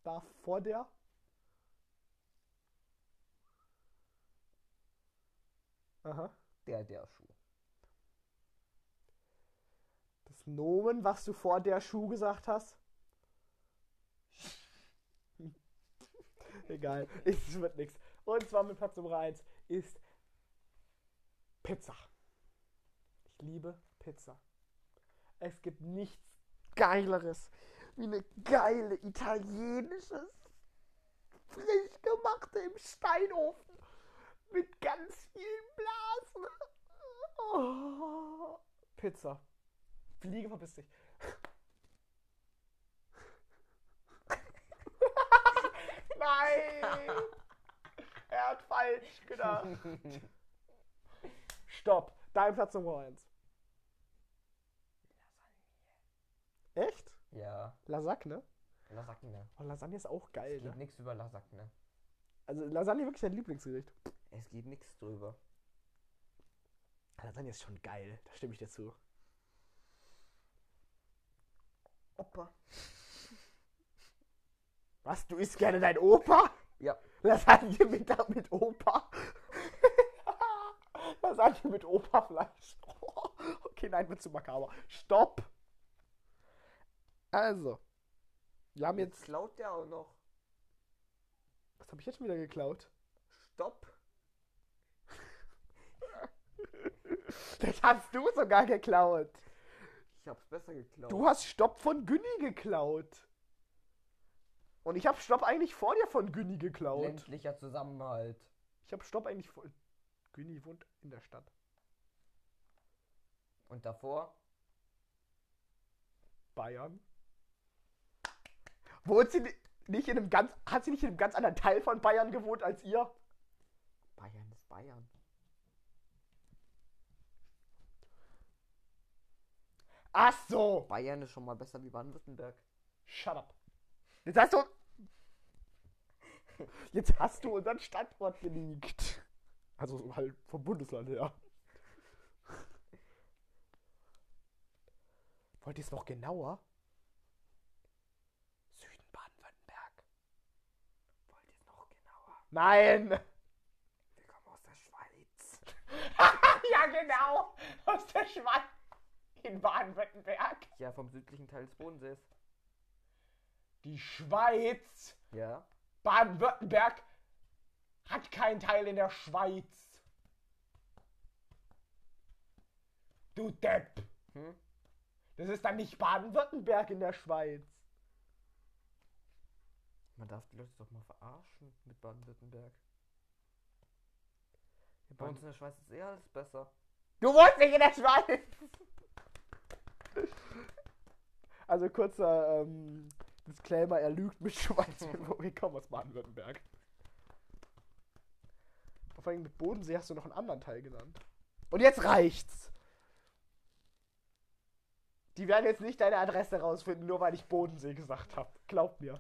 Da vor der? Aha. Der, der Schuh. Das Nomen, was du vor der Schuh gesagt hast? Egal, es wird nichts. Und zwar mit Platz Nummer 1 ist Pizza. Ich liebe Pizza. Es gibt nichts Geileres wie eine geile italienische, frisch gemachte im Steinofen mit ganz vielen Blasen. Oh. Pizza. Fliege verpiss dich. Nein! er hat falsch gedacht. Stopp. Dein Platz Nummer 1. Echt? Ja. Lasagne? Lasagne. Oh, Lasagne ist auch geil, Es geht ne? nichts über Lasagne. Also Lasagne wirklich dein Lieblingsgericht. Es geht nichts drüber. Lasagne ist schon geil, da stimme ich dir zu. Opa. Was, du isst gerne dein Opa? Ja. Lasagne mit, mit Opa? Lasagne mit Opa-Fleisch. okay, nein, wird zu makaber. Stopp! Also, wir haben Jetzt jetzt... klaut der auch noch. Was habe ich jetzt schon wieder geklaut? Stopp. Das hast du sogar geklaut. Ich hab's besser geklaut. Du hast Stopp von Günni geklaut. Und ich habe Stopp eigentlich vor dir von Günni geklaut. Ländlicher Zusammenhalt. Ich habe Stopp eigentlich vor... Günni wohnt in der Stadt. Und davor? Bayern. Wohnt sie nicht in einem ganz... Hat sie nicht in einem ganz anderen Teil von Bayern gewohnt als ihr? Bayern ist Bayern. Ach so. Bayern ist schon mal besser wie Baden-Württemberg. Shut up. Jetzt hast du... Jetzt hast du unseren Standort geleakt. Also halt vom Bundesland her. Wollt ihr es noch genauer? Süden Baden-Württemberg. Wollt ihr es noch genauer? Nein! Wir kommen aus der Schweiz. ja, genau. Aus der Schweiz. In Baden-Württemberg. Ja, vom südlichen Teil des Bodensees. Die Schweiz, Ja. Baden-Württemberg, hat keinen Teil in der Schweiz. Du Depp. Hm? Das ist dann nicht Baden-Württemberg in der Schweiz. Man darf die Leute doch mal verarschen mit Baden-Württemberg. Bei Baden- uns in der Schweiz ist eh alles besser. Du wohnst nicht in der Schweiz! Also kurzer ähm, Disclaimer, er lügt mit Schweiz. Wir kommen aus Baden-Württemberg. Vor allem mit Bodensee hast du noch einen anderen Teil genannt. Und jetzt reicht's! Die werden jetzt nicht deine Adresse rausfinden, nur weil ich Bodensee gesagt habe. Glaub mir.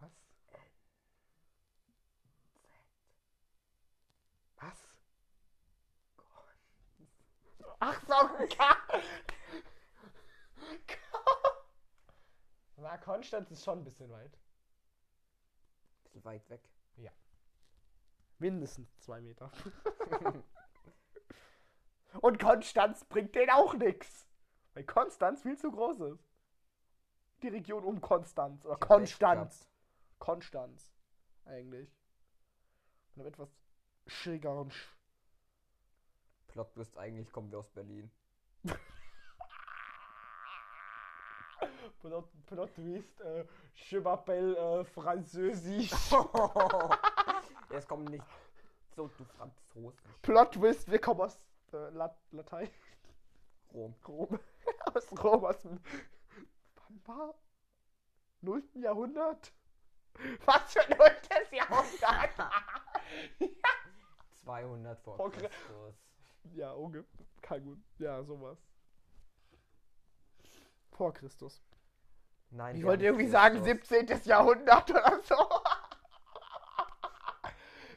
Was? Was? Ach so, K. Na, Konstanz ist schon ein bisschen weit. Bisschen weit weg. Mindestens zwei Meter. Und Konstanz bringt den auch nix. Weil Konstanz viel zu groß ist. Die Region um Konstanz. Oder Konstanz. Konstanz. Eigentlich. Und etwas schrägeren Sch Plot Twist, eigentlich kommen wir aus Berlin. Plot, Plot Twist, äh, Je m'appelle äh, Französisch. Jetzt kommen nicht so, du Franzose. Plot Twist, wir kommen aus äh, Lat Latein. Rom. Rom. aus Rom, aus dem. Wann war? 0. Jahrhundert? Was für 0. Jahrhundert? 200 vor Vor Chri- Christus. Ja, ungefähr. Kein gut. Ja, sowas. Vor Christus. Nein, Ich wollte irgendwie sagen Christus. 17. Jahrhundert oder so.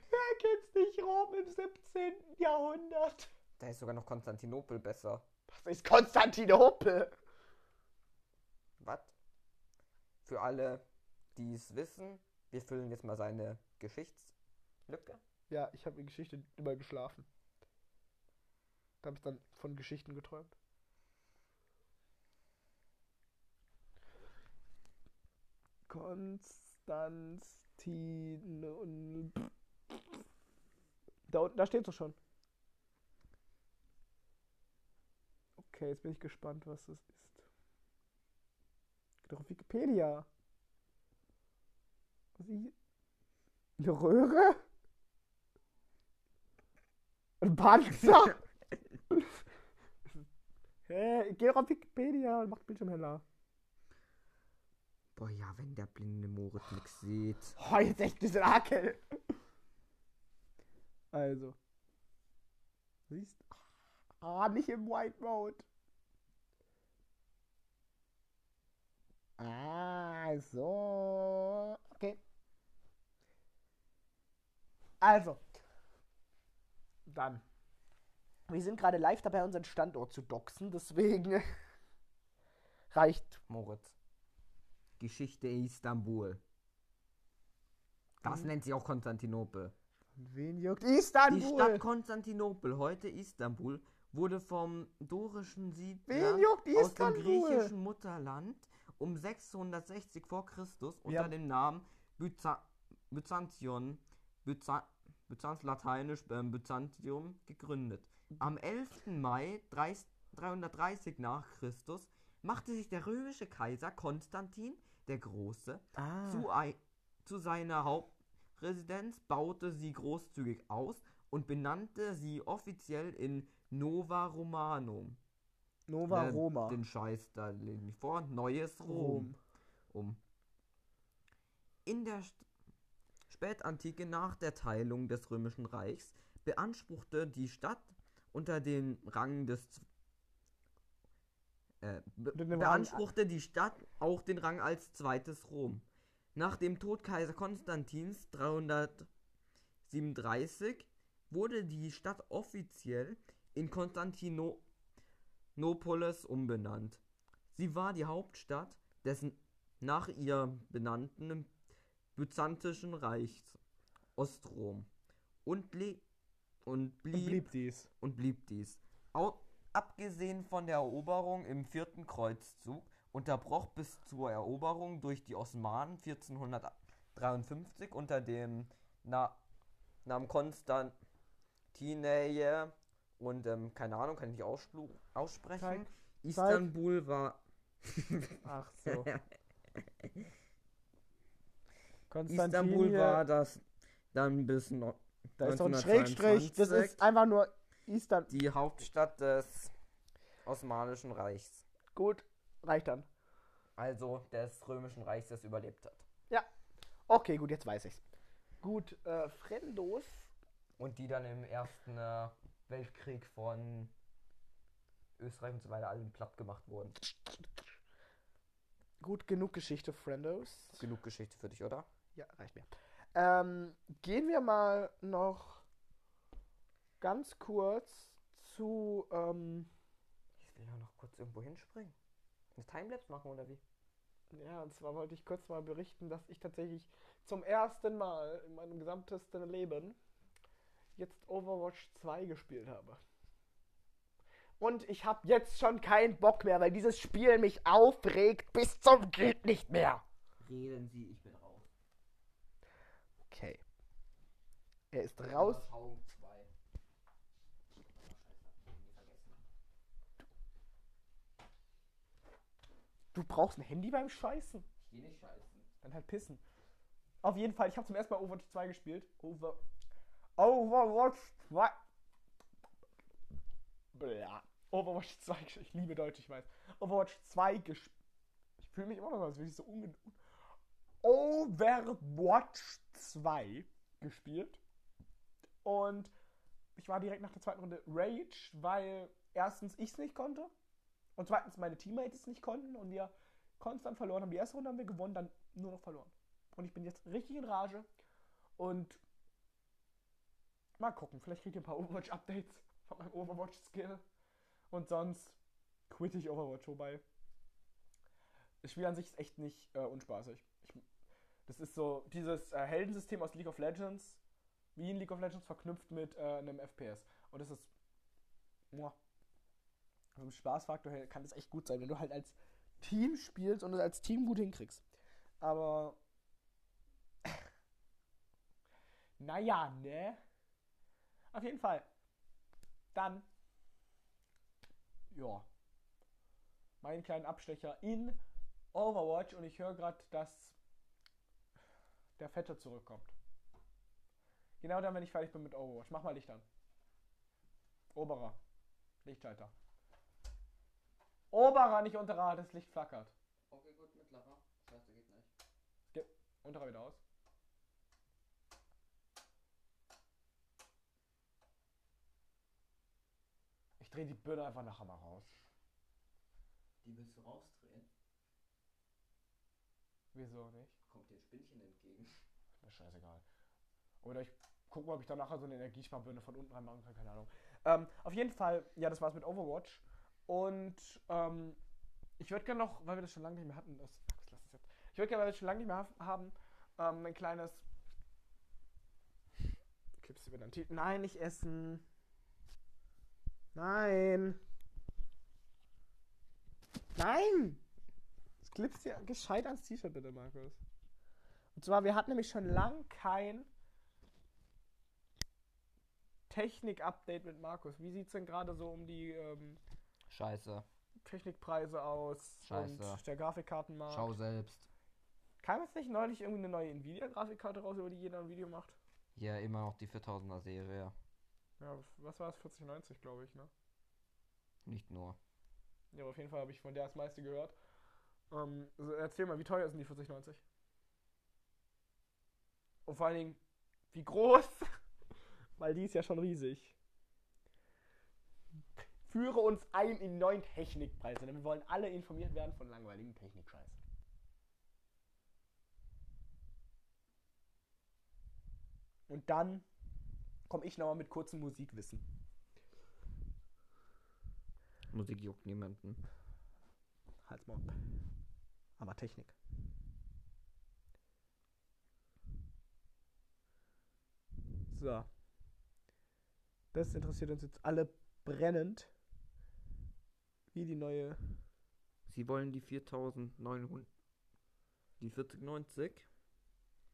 Wer kennt's nicht? Rom im 17. Jahrhundert. Da ist sogar noch Konstantinopel besser. Das ist Konstantinopel. Was? Für alle, die es wissen, wir füllen jetzt mal seine Geschichtslücke. Ja, ich habe in Geschichte immer geschlafen. Da habe ich dann von Geschichten geträumt. Konstantin und da unten, da steht es schon. Okay, jetzt bin ich gespannt, was das ist. Geht doch auf Wikipedia. Was ich... Eine Röhre? Ein Panzer? Hä? Geh doch auf Wikipedia und mach Bildschirm heller. Boah, ja, wenn der blinde Moritz nix sieht. Oh, jetzt echt ein bisschen Hakel. Also. Siehst Ah, nicht im White Mode. Ah, so. Okay. Also. Dann. Wir sind gerade live dabei, unseren Standort zu doxen, deswegen reicht Moritz. Geschichte Istanbul. Das Mhm. nennt sich auch Konstantinopel. Wen juckt Die Istanbul? Stadt Konstantinopel, heute Istanbul, wurde vom dorischen Siedler aus dem griechischen Mutterland um 660 vor Christus unter dem Namen Byza Byzantion, Byza Byzanz lateinisch ähm, Byzantium gegründet. Am 11. Mai 30 330 nach Christus machte sich der römische Kaiser Konstantin der Große Ah. zu, zu seiner Hauptresidenz, baute sie großzügig aus und benannte sie offiziell in Nova Romanum. Nova Äh, Roma. Den Scheiß da lehne ich vor. Neues Rom. Rom. Um. In der St Spätantike nach der Teilung des Römischen Reichs beanspruchte die Stadt unter dem Rang des äh, Rang- beanspruchte die Stadt auch den Rang als zweites Rom. Nach dem Tod Kaiser Konstantins 337 wurde die Stadt offiziell in Konstantinopolis umbenannt. Sie war die Hauptstadt des nach ihr benannten Byzantischen Reich Ostrom und, und, blieb, Blieb dies. und blieb dies. Au abgesehen von der Eroberung im vierten Kreuzzug unterbroch bis zur Eroberung durch die Osmanen 1453 unter dem Na Namen Konstantinäe und ähm, keine Ahnung, kann ich nicht aussprechen. Zeig. Istanbul war Ach so. Istanbul war das dann bis no Da ist doch ein 1922 Schrägstrich. Das ist einfach nur Istanbul. die Hauptstadt des Osmanischen Reichs. Gut, reicht dann. Also des Römischen Reichs, das überlebt hat. Okay, gut, jetzt weiß ich's. Gut, äh, Frendos. Und die dann im Ersten äh, Weltkrieg von Österreich und so weiter allen platt gemacht wurden. Gut, genug Geschichte, Frendos. Genug Geschichte für dich, oder? Ja, reicht mir. Ähm, gehen wir mal noch ganz kurz zu, ähm, Ich will ja noch kurz irgendwo hinspringen. Eine Timelapse machen oder wie? ja, und zwar wollte ich kurz mal berichten, dass ich tatsächlich zum ersten Mal in meinem gesamtesten Leben jetzt Overwatch 2 gespielt habe. Und ich habe jetzt schon keinen Bock mehr, weil dieses Spiel mich aufregt bis zum geht nicht mehr. Reden Sie, ich bin raus. Okay. Er ist raus. Augen 2. Du brauchst ein Handy beim Scheißen. Ich geh nicht scheißen. Dann halt pissen. Auf jeden Fall, ich habe zum ersten Mal Overwatch 2 gespielt. Over Overwatch 2. Bla. Overwatch 2, gesch- ich liebe Deutsch, ich weiß. Overwatch 2 gespielt. Ich fühle mich immer noch, so, als würde ich so unge... Overwatch 2 gespielt. Und ich war direkt nach der zweiten Runde Rage, weil erstens ich es nicht konnte und zweitens meine Teammates es nicht konnten und wir konstant verloren haben. Die erste Runde haben wir gewonnen, dann nur noch verloren. Und ich bin jetzt richtig in Rage und mal gucken, vielleicht kriegt ihr ein paar Overwatch-Updates von meinem Overwatch-Skill und sonst quitte ich Overwatch, wobei das Spiel an sich ist echt nicht äh, unspaßig. Ich, das ist so dieses äh, Heldensystem aus League of Legends, wie in League of Legends verknüpft mit äh, einem FPS. Und das ist. Muah. Vom Spaßfaktor her kann das echt gut sein, wenn du halt als Team spielst und es als Team gut hinkriegst. Aber. naja, ne? Auf jeden Fall. Dann. Ja. Meinen kleinen Abstecher in Overwatch und ich höre gerade, dass der Fette zurückkommt. Genau dann, wenn ich fertig bin mit Overwatch. Mach mal Licht an. Oberer. Lichtschalter. Oberer, nicht unterer, das Licht flackert. Okay, gut, mittlerer. Scheiße, geht nicht. Unterer wieder aus. Ich drehe die Birne einfach nachher mal raus. Die willst du rausdrehen? Wieso nicht? Kommt dir ein Spinnchen entgegen. Ist mir scheißegal. Oder ich gucke mal, ob ich da nachher so eine Energiesparbirne von unten reinmachen kann, keine Ahnung. Ähm, auf jeden Fall, ja, das war's mit Overwatch. Und ähm, ich würde gerne noch, weil wir das schon lange nicht mehr hatten, das. Ich würde gerne, weil wir das schon lange nicht mehr haben, ähm, ein kleines. Clips über den Titel. Nein, nicht essen. Nein. Nein! Das klipst dir gescheit ans T-Shirt, bitte, Markus. Und zwar, wir hatten nämlich schon lang kein Technik-Update mit Markus. Wie sieht es denn gerade so um die ähm, Scheiße. Technikpreise aus Scheiße. und der Grafikkartenmarkt? Schau selbst. Kam jetzt nicht neulich irgendwie eine neue Nvidia-Grafikkarte raus, über die jeder ein Video macht? Ja, immer noch die 4000er Serie. Ja, was war es? 4090, glaube ich, ne? Nicht nur. Ja, aber auf jeden Fall habe ich von der das meiste gehört. Ähm, also erzähl mal, wie teuer sind die 4090? Und vor allen Dingen, wie groß? Weil die ist ja schon riesig. Führe uns ein in neuen Technikpreise, denn wir wollen alle informiert werden von langweiligen Technikscheiß. Und dann komme ich nochmal mit kurzem Musikwissen. Musik juckt niemanden. Halt's mal. aber Technik. So. Das interessiert uns jetzt alle brennend. Wie die neue. Sie wollen die 4900. Die 4090?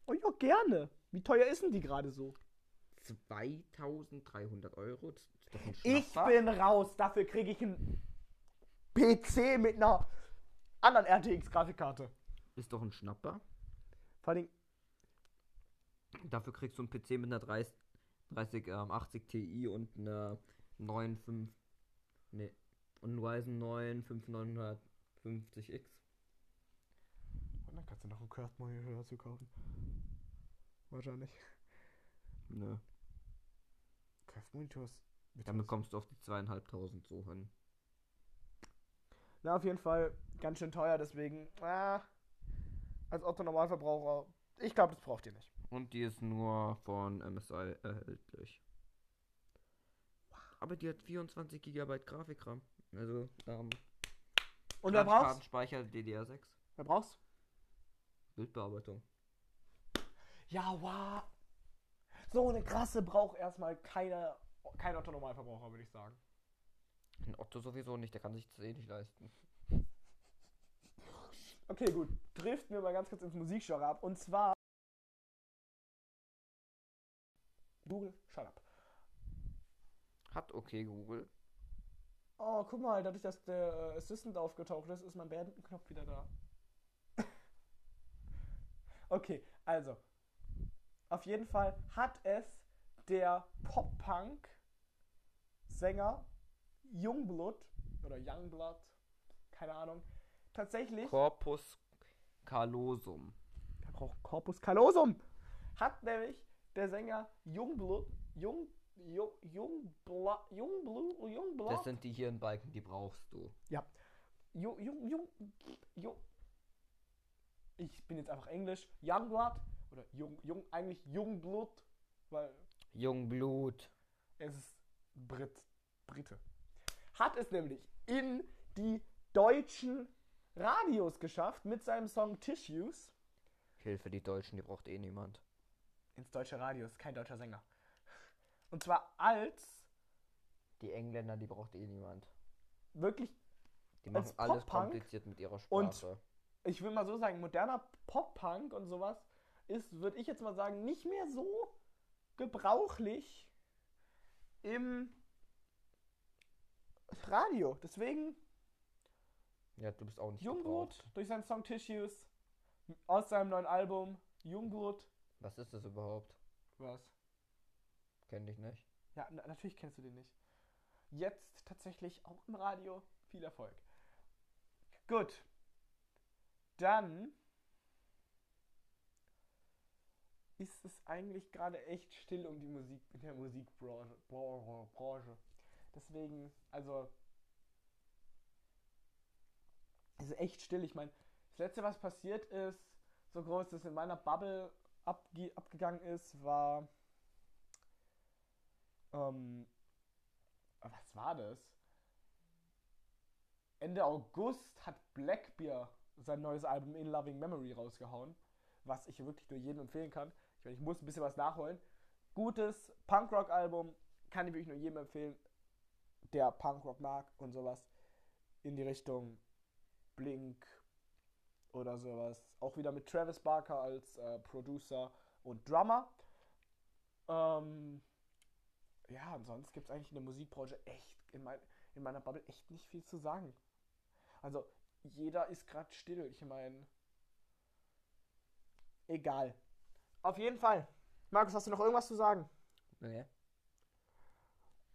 Oh ja, gerne. Wie teuer ist denn die gerade so? 2300 Euro? Ich bin raus. Dafür kriege ich einen PC mit einer anderen RTX-Grafikkarte. Ist doch ein Schnapper. Vor allem, Dafür kriegst du einen PC mit einer 30, 30 ähm, 80 Ti und einer 9,5. Nee. Und einen Ryzen 9 5950X. Und dann kannst du noch einen Curved-Monitor dazu kaufen. Wahrscheinlich. Nö. Curved-Monitors. Damit kommst du auf die zweieinhalbtausend so hin. Na, auf jeden Fall ganz schön teuer, deswegen, ah, als Otto-Normalverbraucher, ich glaube, das braucht ihr nicht. Und die ist nur von MSI erhältlich. Aber die hat 24 GB Grafikram. Also, ähm, Und wer braucht's? Kartenspeicher DDR6. Wer braucht's? Bildbearbeitung. Ja, wow. So eine krasse braucht erstmal keiner, kein Otto-Normalverbraucher, würde ich sagen. Ein Otto sowieso nicht, der kann sich das eh nicht leisten. Okay, gut. Driften wir mal ganz kurz ins Musikgenre ab. Und zwar. Google, shut up. Hat okay Google. Oh, guck mal, dadurch, dass der äh, Assistant aufgetaucht ist, ist mein Beenden-Knopf wieder da. okay, also. Auf jeden Fall hat es der Pop-Punk-Sänger Jungblood oder Youngblood, keine Ahnung, tatsächlich. Corpus callosum. Braucht Corpus callosum. Hat nämlich der Sänger Jungblood, Jung, Jung, Jungblood, Jungblood, Jungblood. Das sind die Hirnbalken, die brauchst du. Jung, Jung, Jung, Jung. Ich bin jetzt einfach Englisch. Youngblood oder Jung, Jung, eigentlich Jungblut, weil Jungblut. es ist Brit, Brite. Hat es nämlich in die deutschen Radios geschafft mit seinem Song Tissues. Hilfe, die Deutschen, die braucht eh niemand. Ins deutsche Radio, ist kein deutscher Sänger. Und zwar als Die Engländer, die braucht eh niemand. wirklich, Die machen alles kompliziert mit ihrer und- Sprache. ich will mal so sagen, moderner Pop-Punk und sowas ist, würde ich jetzt mal sagen, nicht mehr so gebrauchlich im Radio. Deswegen Ja, du bist auch nicht Jungblut gebraucht. durch seinen Song Tissues aus seinem neuen Album Jungblut. Was ist das überhaupt? Was? Kenn dich nicht. Ja, na, natürlich kennst du den nicht. Jetzt tatsächlich auch im Radio. Viel Erfolg. Gut. Dann ist es eigentlich gerade echt still um die Musik in der Musikbranche. Bra- Branche. Deswegen, also es ist echt still. Ich meine, das letzte, was passiert ist, so groß, dass in meiner Bubble abge abgegangen ist, war ähm, was war das? Ende August hat Blackbear sein neues Album In Loving Memory rausgehauen, was ich wirklich nur jedem empfehlen kann. Ich, meine, ich muss ein bisschen was nachholen. Gutes Punkrock-Album, kann ich wirklich nur jedem empfehlen, der Punkrock mag und sowas in die Richtung Blink oder sowas. Auch wieder mit Travis Barker als äh, Producer und Drummer. Ähm, ja, ansonsten gibt es eigentlich in der Musikbranche echt, in, mein, in meiner Bubble echt nicht viel zu sagen. Also, jeder ist gerade still. Ich meine, egal. Auf jeden Fall. Markus, hast du noch irgendwas zu sagen? Nee.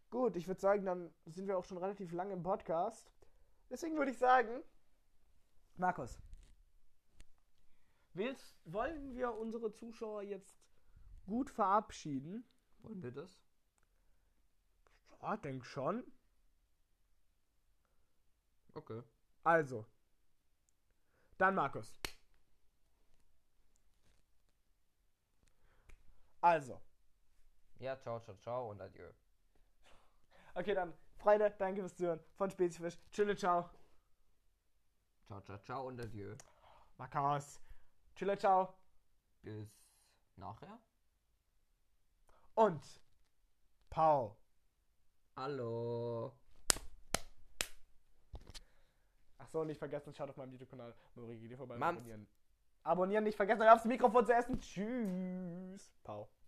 Gut, ich würde sagen, dann sind wir auch schon relativ lange im Podcast. Deswegen würde ich sagen, Markus, willst, wollen wir unsere Zuschauer jetzt gut verabschieden? Wollen wir das? Ja, denk schon. Okay. Also, dann Markus. Also, Ja, ciao, ciao, ciao und adieu. okay, dann, Freunde, danke fürs Zuhören von Spezifisch. Tschüss, ciao. Ciao, ciao, ciao und adieu. Markus. Tschüss, ciao. Bis nachher. Und Paul. Hallo. Achso, nicht vergessen, schaut auf meinem YouTube-Kanal Morigi vorbei. und. Abonnieren. Abonnieren nicht vergessen, hör aufs Mikrofon zu essen. Tschüss. Paul.